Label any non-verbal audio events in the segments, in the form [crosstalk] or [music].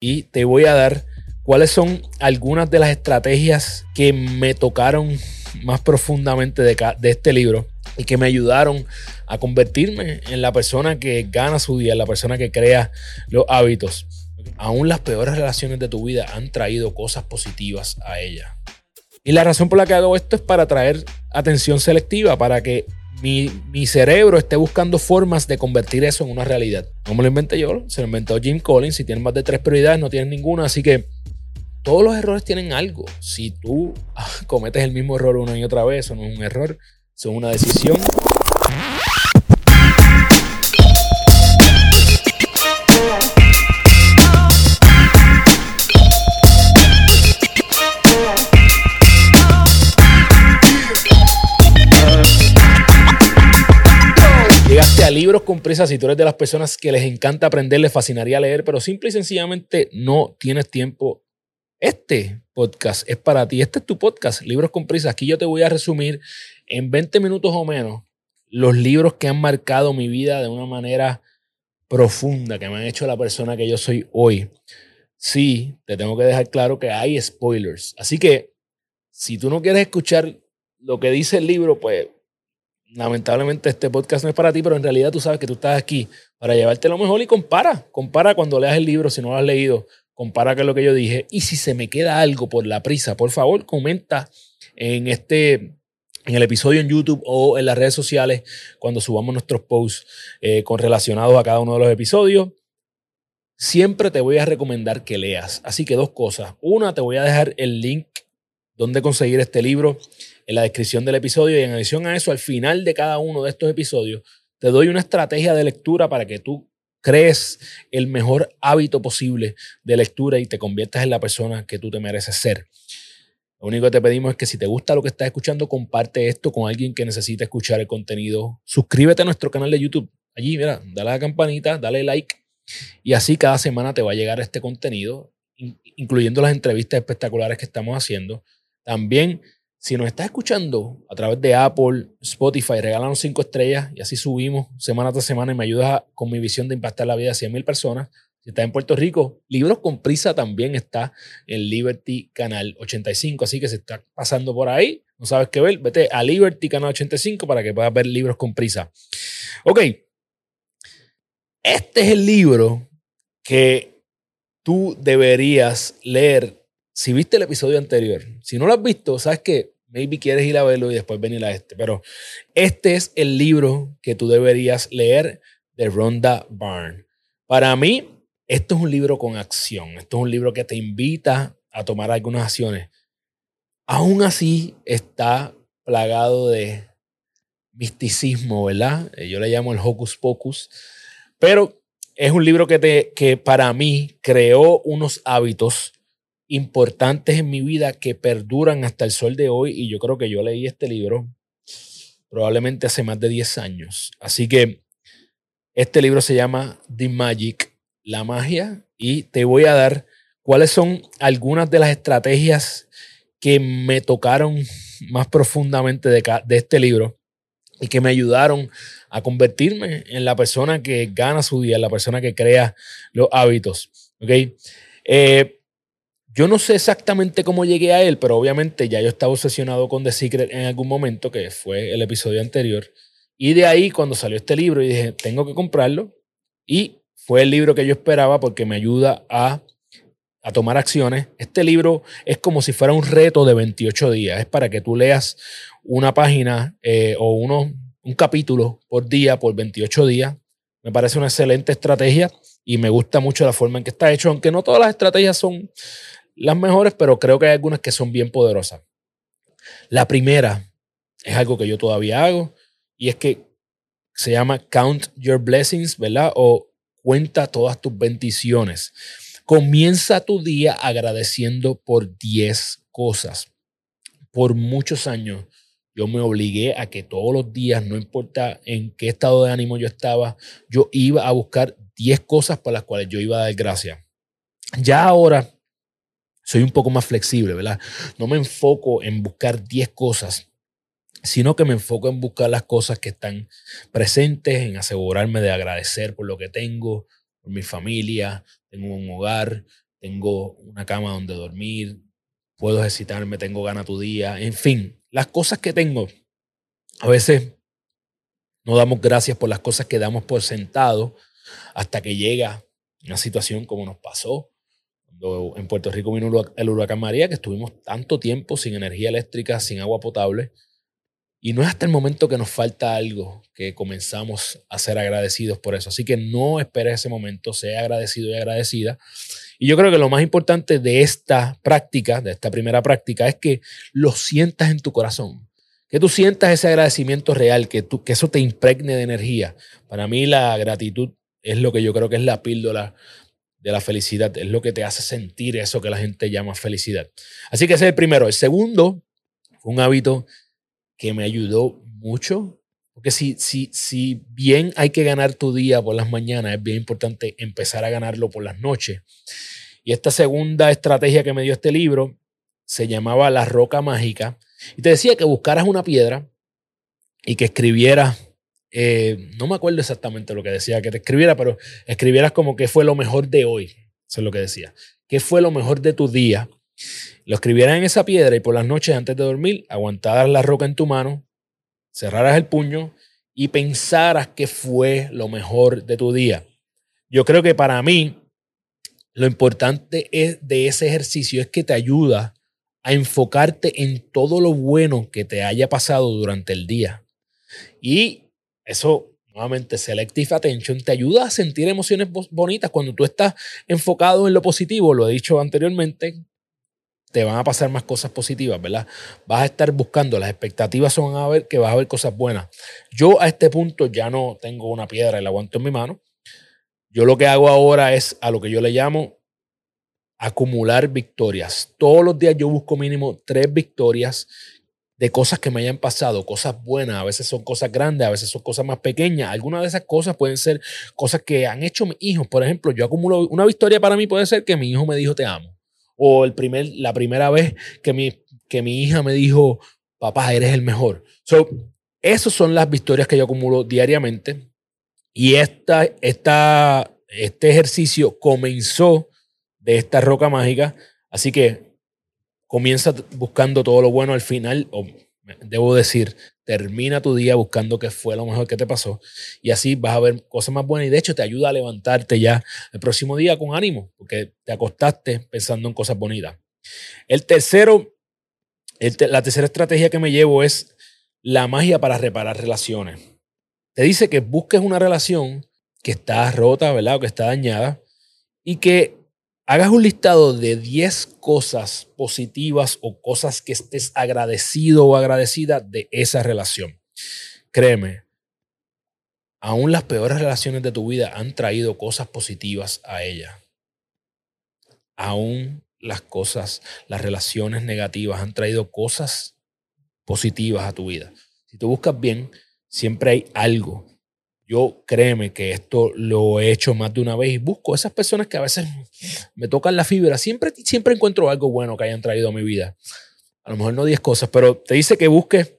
y te voy a dar cuáles son algunas de las estrategias que me tocaron más profundamente de, este libro y que me ayudaron a convertirme en la persona que gana su día, en la persona que crea los hábitos. Aún las peores relaciones de tu vida han traído cosas positivas a ella. Y la razón por la que hago esto es para traer atención selectiva, para que mi, cerebro esté buscando formas de convertir eso en una realidad. No me lo inventé yo, se lo inventó Jim Collins. Si tienes más de tres prioridades, no tienes ninguna. Así que todos los errores tienen algo. Si tú [laughs] cometes el mismo error una y otra vez, eso no es un error, eso es una decisión. Libros con prisa si tú eres de las personas que les encanta aprender, les fascinaría leer, pero simple y sencillamente no tienes tiempo. Este podcast es para ti. Este es tu podcast, Libros con prisa. Aquí yo te voy a resumir en 20 minutos o menos los libros que han marcado mi vida de una manera profunda, que me han hecho la persona que yo soy hoy. Sí, te tengo que dejar claro que hay spoilers. Así que si tú no quieres escuchar lo que dice el libro, pues lamentablemente este podcast no es para ti, pero en realidad tú sabes que tú estás aquí para llevarte lo mejor y compara, compara cuando leas el libro, si no lo has leído, compara con lo que yo dije. Y si se me queda algo por la prisa, por favor, comenta en este en el episodio en YouTube o en las redes sociales cuando subamos nuestros posts eh, con relacionados a cada uno de los episodios. Siempre te voy a recomendar que leas. Así que dos cosas. Una, te voy a dejar el link donde conseguir este libro en la descripción del episodio y en adición a eso, al final de cada uno de estos episodios, te doy una estrategia de lectura para que tú crees el mejor hábito posible de lectura y te conviertas en la persona que tú te mereces ser. Lo único que te pedimos es que si te gusta lo que estás escuchando, comparte esto con alguien que necesite escuchar el contenido. Suscríbete a nuestro canal de YouTube. Allí, mira, dale a la campanita, dale like. Y así cada semana te va a llegar este contenido, incluyendo las entrevistas espectaculares que estamos haciendo. También si nos estás escuchando a través de Apple, Spotify, regálanos cinco estrellas y así subimos semana tras semana y me ayudas con mi visión de impactar la vida de 100 mil personas. Si estás en Puerto Rico, Libros con Prisa también está en Liberty Canal 85. Así que si estás pasando por ahí, no sabes qué ver, vete a Liberty Canal 85 para que puedas ver Libros con Prisa. Ok. Este es el libro que tú deberías leer si viste el episodio anterior, si no lo has visto, sabes que maybe quieres ir a verlo y después venir a este, pero este es el libro que tú deberías leer de Rhonda Byrne. Para mí, esto es un libro con acción, esto es un libro que te invita a tomar algunas acciones. Aún así, está plagado de misticismo, ¿verdad? Eh, yo le llamo el hocus pocus, pero es un libro que, te, que para mí creó unos hábitos importantes en mi vida que perduran hasta el sol de hoy y yo creo que yo leí este libro probablemente hace más de 10 años. Así que este libro se llama The Magic, la magia, y te voy a dar cuáles son algunas de las estrategias que me tocaron más profundamente de, de este libro y que me ayudaron a convertirme en la persona que gana su día, en la persona que crea los hábitos. ¿ok? Eh, yo no sé exactamente cómo llegué a él, pero obviamente ya yo estaba obsesionado con The Secret en algún momento, que fue el episodio anterior. Y de ahí, cuando salió este libro, y dije, tengo que comprarlo. Y fue el libro que yo esperaba porque me ayuda a, a tomar acciones. Este libro es como si fuera un reto de 28 días. Es para que tú leas una página eh, o uno, un capítulo por día, por 28 días. Me parece una excelente estrategia y me gusta mucho la forma en que está hecho, aunque no todas las estrategias son las mejores, pero creo que hay algunas que son bien poderosas. La primera es algo que yo todavía hago y es que se llama Count Your Blessings, ¿verdad? O cuenta todas tus bendiciones. Comienza tu día agradeciendo por 10 cosas. Por muchos años yo me obligué a que todos los días, no importa en qué estado de ánimo yo estaba, yo iba a buscar 10 cosas por las cuales yo iba a dar gracias. Ya ahora soy un poco más flexible, ¿verdad? No me enfoco en buscar 10 cosas, sino que me enfoco en buscar las cosas que están presentes, en asegurarme de agradecer por lo que tengo, por mi familia, tengo un hogar, tengo una cama donde dormir, puedo ejercitarme, tengo gana tu día, en fin, las cosas que tengo. A veces no damos gracias por las cosas que damos por sentado hasta que llega una situación como nos pasó en Puerto Rico vino el huracán María, que estuvimos tanto tiempo sin energía eléctrica, sin agua potable. Y no es hasta el momento que nos falta algo que comenzamos a ser agradecidos por eso. Así que no esperes ese momento, sea agradecido y agradecida. Y yo creo que lo más importante de esta práctica, de esta primera práctica, es que lo sientas en tu corazón. Que tú sientas ese agradecimiento real, que, tú, que eso te impregne de energía. Para mí la gratitud es lo que yo creo que es la píldora de la felicidad, es lo que te hace sentir eso que la gente llama felicidad. Así que ese es el primero. El segundo un hábito que me ayudó mucho, porque si, si, si bien hay que ganar tu día por las mañanas, es bien importante empezar a ganarlo por las noches. Y esta segunda estrategia que me dio este libro se llamaba La Roca Mágica y te decía que buscaras una piedra y que escribieras eh, no me acuerdo exactamente lo que decía que te escribiera, pero escribieras como que fue lo mejor de hoy. Eso es lo que decía. ¿Qué fue lo mejor de tu día? Lo escribieras en esa piedra y por las noches antes de dormir, aguantaras la roca en tu mano, cerraras el puño y pensaras qué fue lo mejor de tu día. Yo creo que para mí lo importante es de ese ejercicio es que te ayuda a enfocarte en todo lo bueno que te haya pasado durante el día. Y eso, nuevamente, selective attention te ayuda a sentir emociones bonitas cuando tú estás enfocado en lo positivo. Lo he dicho anteriormente, te van a pasar más cosas positivas, ¿verdad? Vas a estar buscando, las expectativas son a ver que vas a ver cosas buenas. Yo a este punto ya no tengo una piedra y la aguanto en mi mano. Yo lo que hago ahora es a lo que yo le llamo acumular victorias. Todos los días yo busco mínimo tres victorias de cosas que me hayan pasado, cosas buenas, a veces son cosas grandes, a veces son cosas más pequeñas. Algunas de esas cosas pueden ser cosas que han hecho mis hijos. Por ejemplo, yo acumulo una victoria para mí puede ser que mi hijo me dijo te amo. O el primer, la primera vez que mi, que mi hija me dijo, papá, eres el mejor. So, esas son las victorias que yo acumulo diariamente. Y esta, esta, este ejercicio comenzó de esta roca mágica. Así que comienza buscando todo lo bueno al final, o debo decir, termina tu día buscando qué fue lo mejor que te pasó y así vas a ver cosas más buenas y de hecho te ayuda a levantarte ya el próximo día con ánimo porque te acostaste pensando en cosas bonitas. El tercero, la tercera estrategia que me llevo es la magia para reparar relaciones. Te dice que busques una relación que está rota, ¿verdad? O que está dañada y que hagas un listado de 10 cosas positivas o cosas que estés agradecido o agradecida de esa relación. Créeme, aún las peores relaciones de tu vida han traído cosas positivas a ella. Aún las cosas, las relaciones negativas han traído cosas positivas a tu vida. Si tú buscas bien, siempre hay algo yo créeme que esto lo he hecho más de una vez y busco esas personas que a veces me tocan la fibra. Siempre, siempre encuentro algo bueno que hayan traído a mi vida. A lo mejor no 10 cosas, pero te dice que busques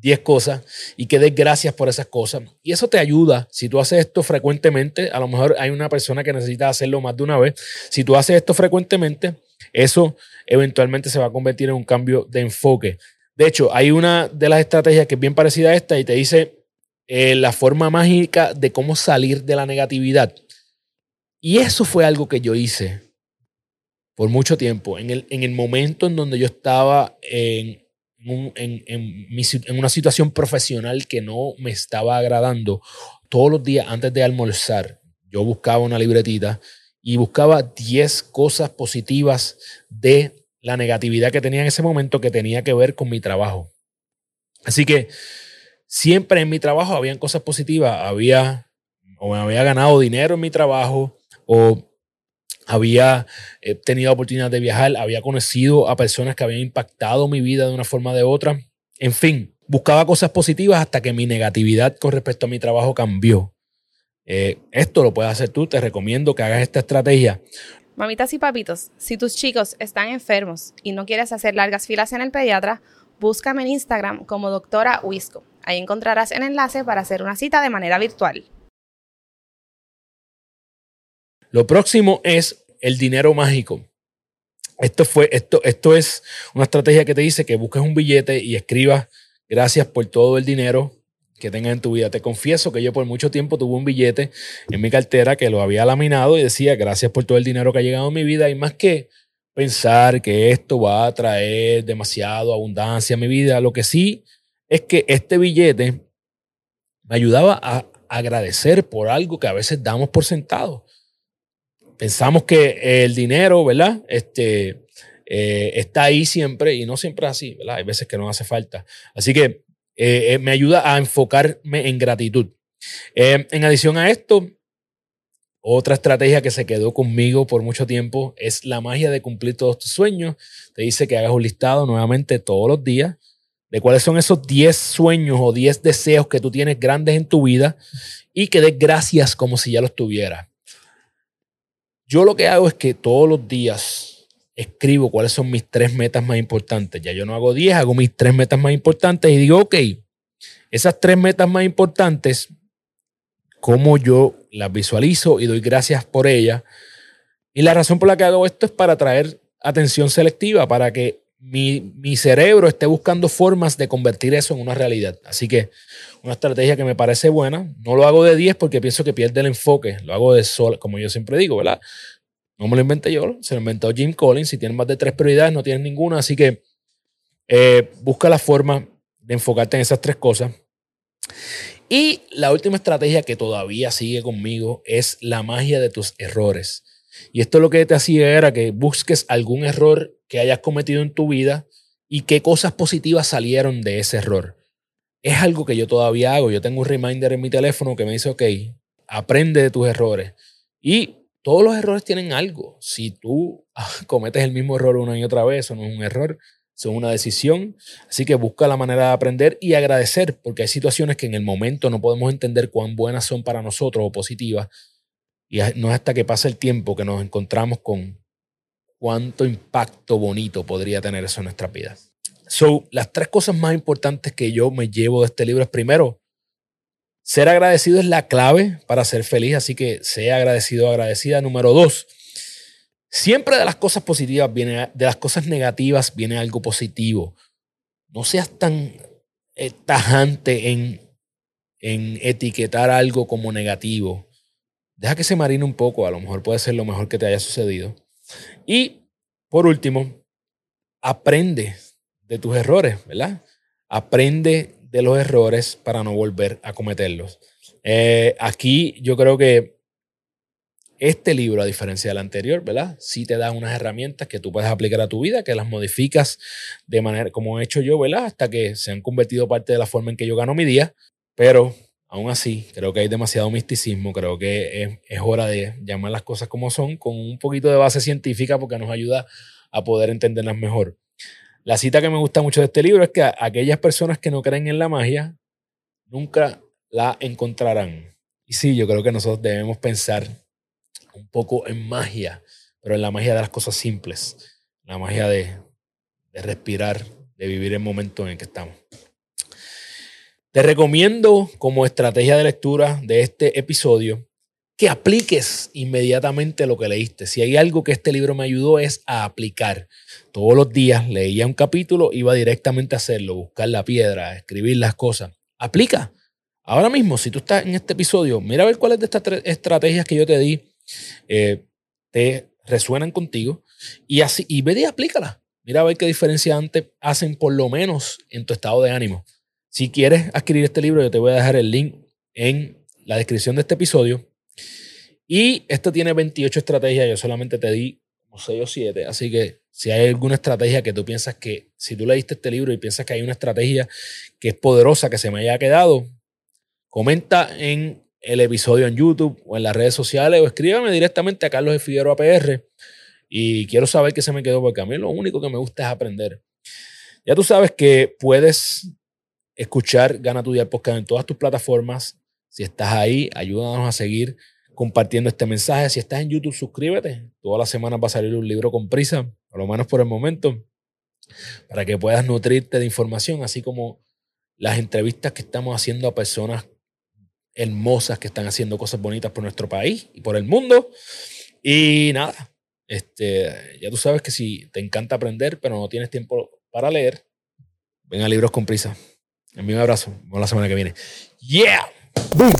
10 cosas y que des gracias por esas cosas. Y eso te ayuda. Si tú haces esto frecuentemente, a lo mejor hay una persona que necesita hacerlo más de una vez. Si tú haces esto frecuentemente, eso eventualmente se va a convertir en un cambio de enfoque. De hecho, hay una de las estrategias que es bien parecida a esta y te dice eh, la forma mágica de cómo salir de la negatividad. Y eso fue algo que yo hice por mucho tiempo. En el, en el momento en donde yo estaba en, en, en, una situación profesional que no me estaba agradando, todos los días antes de almorzar, yo buscaba una libretita y buscaba 10 cosas positivas de la negatividad que tenía en ese momento que tenía que ver con mi trabajo. Así que siempre en mi trabajo habían cosas positivas, había o me había ganado dinero en mi trabajo o había eh, tenido oportunidad de viajar, había conocido a personas que habían impactado mi vida de una forma o de otra. En fin, buscaba cosas positivas hasta que mi negatividad con respecto a mi trabajo cambió. Eh, esto lo puedes hacer tú, te recomiendo que hagas esta estrategia. Mamitas y papitos, si tus chicos están enfermos y no quieres hacer largas filas en el pediatra, búscame en Instagram como doctora Wisco. Ahí encontrarás el enlace para hacer una cita de manera virtual. Lo próximo es el dinero mágico. Esto, fue, esto, esto es una estrategia que te dice que busques un billete y escribas gracias por todo el dinero que tengas en tu vida. Te confieso que yo por mucho tiempo tuve un billete en mi cartera que lo había laminado y decía gracias por todo el dinero que ha llegado a mi vida y más que pensar que esto va a traer demasiado abundancia a mi vida, lo que sí es que este billete me ayudaba a agradecer por algo que a veces damos por sentado pensamos que el dinero, ¿verdad? Este, eh, está ahí siempre y no siempre es así, ¿verdad? Hay veces que no hace falta. Así que eh, eh, me ayuda a enfocarme en gratitud. en adición a esto, otra estrategia que se quedó conmigo por mucho tiempo es la magia de cumplir todos tus sueños. Te dice que hagas un listado nuevamente todos los días de cuáles son esos 10 sueños o 10 deseos que tú tienes grandes en tu vida y que des gracias como si ya los tuvieras. Yo lo que hago es que todos los días escribo cuáles son mis tres metas más importantes. Ya yo no hago 10, hago mis tres metas más importantes y digo, ok, esas tres metas más importantes, cómo yo las visualizo y doy gracias por ellas. Y la razón por la que hago esto es para traer atención selectiva, para que mi, mi, cerebro esté buscando formas de convertir eso en una realidad. Así que una estrategia que me parece buena. No lo hago de 10 porque pienso que pierde el enfoque. Lo hago de sol, como yo siempre digo, ¿verdad? No me lo inventé yo, se lo inventó Jim Collins. Si tienes más de tres prioridades, no tienes ninguna. Así que eh, busca la forma de enfocarte en esas tres cosas. Y la última estrategia que todavía sigue conmigo es la magia de tus errores. Y esto lo que te hacía era que busques algún error que hayas cometido en tu vida y qué cosas positivas salieron de ese error. Es algo que yo todavía hago. Yo tengo un reminder en mi teléfono que me dice, ok, aprende de tus errores. Y todos los errores tienen algo. Si tú cometes el mismo error una y otra vez, eso no es un error, son una decisión. Así que busca la manera de aprender y agradecer, porque hay situaciones que en el momento no podemos entender cuán buenas son para nosotros o positivas. Y no es hasta que pasa el tiempo que nos encontramos con cuánto impacto bonito podría tener eso en nuestras vidas. So, las tres cosas más importantes que yo me llevo de este libro es primero, ser agradecido es la clave para ser feliz, así que sea agradecido o agradecida. Número dos, siempre de las cosas positivas viene, de las cosas negativas viene algo positivo. No seas tan eh, tajante en, en etiquetar algo como negativo. Deja que se marine un poco, a lo mejor puede ser lo mejor que te haya sucedido. Y por último, aprende de tus errores, ¿verdad? Aprende de los errores para no volver a cometerlos. Eh, aquí yo creo que este libro, a diferencia del anterior, ¿verdad? Sí te da unas herramientas que tú puedes aplicar a tu vida, que las modificas de manera como he hecho yo, ¿verdad? Hasta que se han convertido parte de la forma en que yo gano mi día. Pero aún así, creo que hay demasiado misticismo. Creo que es, hora de llamar las cosas como son, con un poquito de base científica, porque nos ayuda a poder entenderlas mejor. La cita que me gusta mucho de este libro es que aquellas personas que no creen en la magia nunca la encontrarán. Y sí, yo creo que nosotros debemos pensar un poco en magia, pero en la magia de las cosas simples, la magia de, de respirar, de vivir el momento en el que estamos. Te recomiendo como estrategia de lectura de este episodio que apliques inmediatamente lo que leíste. Si hay algo que este libro me ayudó es a aplicar. Todos los días leía un capítulo, iba directamente a hacerlo, buscar la piedra, escribir las cosas. Aplica. Ahora mismo, si tú estás en este episodio, mira a ver cuáles de estas tres estrategias que yo te di eh, te resuenan contigo y así y ve y aplícalas. Mira a ver qué diferencia antes hacen por lo menos en tu estado de ánimo. Si quieres adquirir este libro, yo te voy a dejar el link en la descripción de este episodio y esto tiene 28 estrategias, yo solamente te di como 6 o 7, así que si hay alguna estrategia que tú piensas que, si tú leíste este libro y piensas que hay una estrategia que es poderosa, que se me haya quedado, comenta en el episodio en YouTube o en las redes sociales o escríbame directamente a Carlos Figueroa PR y quiero saber qué se me quedó porque a mí lo único que me gusta es aprender. Ya tú sabes que puedes escuchar Gana tu Día Podcast en todas tus plataformas. Si estás ahí, ayúdanos a seguir compartiendo este mensaje. Si estás en YouTube, suscríbete. Todas las semanas va a salir un libro con prisa, por lo menos por el momento, para que puedas nutrirte de información, así como las entrevistas que estamos haciendo a personas hermosas que están haciendo cosas bonitas por nuestro país y por el mundo. Y nada, Este, ya tú sabes que si te encanta aprender, pero no tienes tiempo para leer, ven a Libros con Prisa. Envío un abrazo. Nos la semana que viene. ¡Yeah! ¡Boom!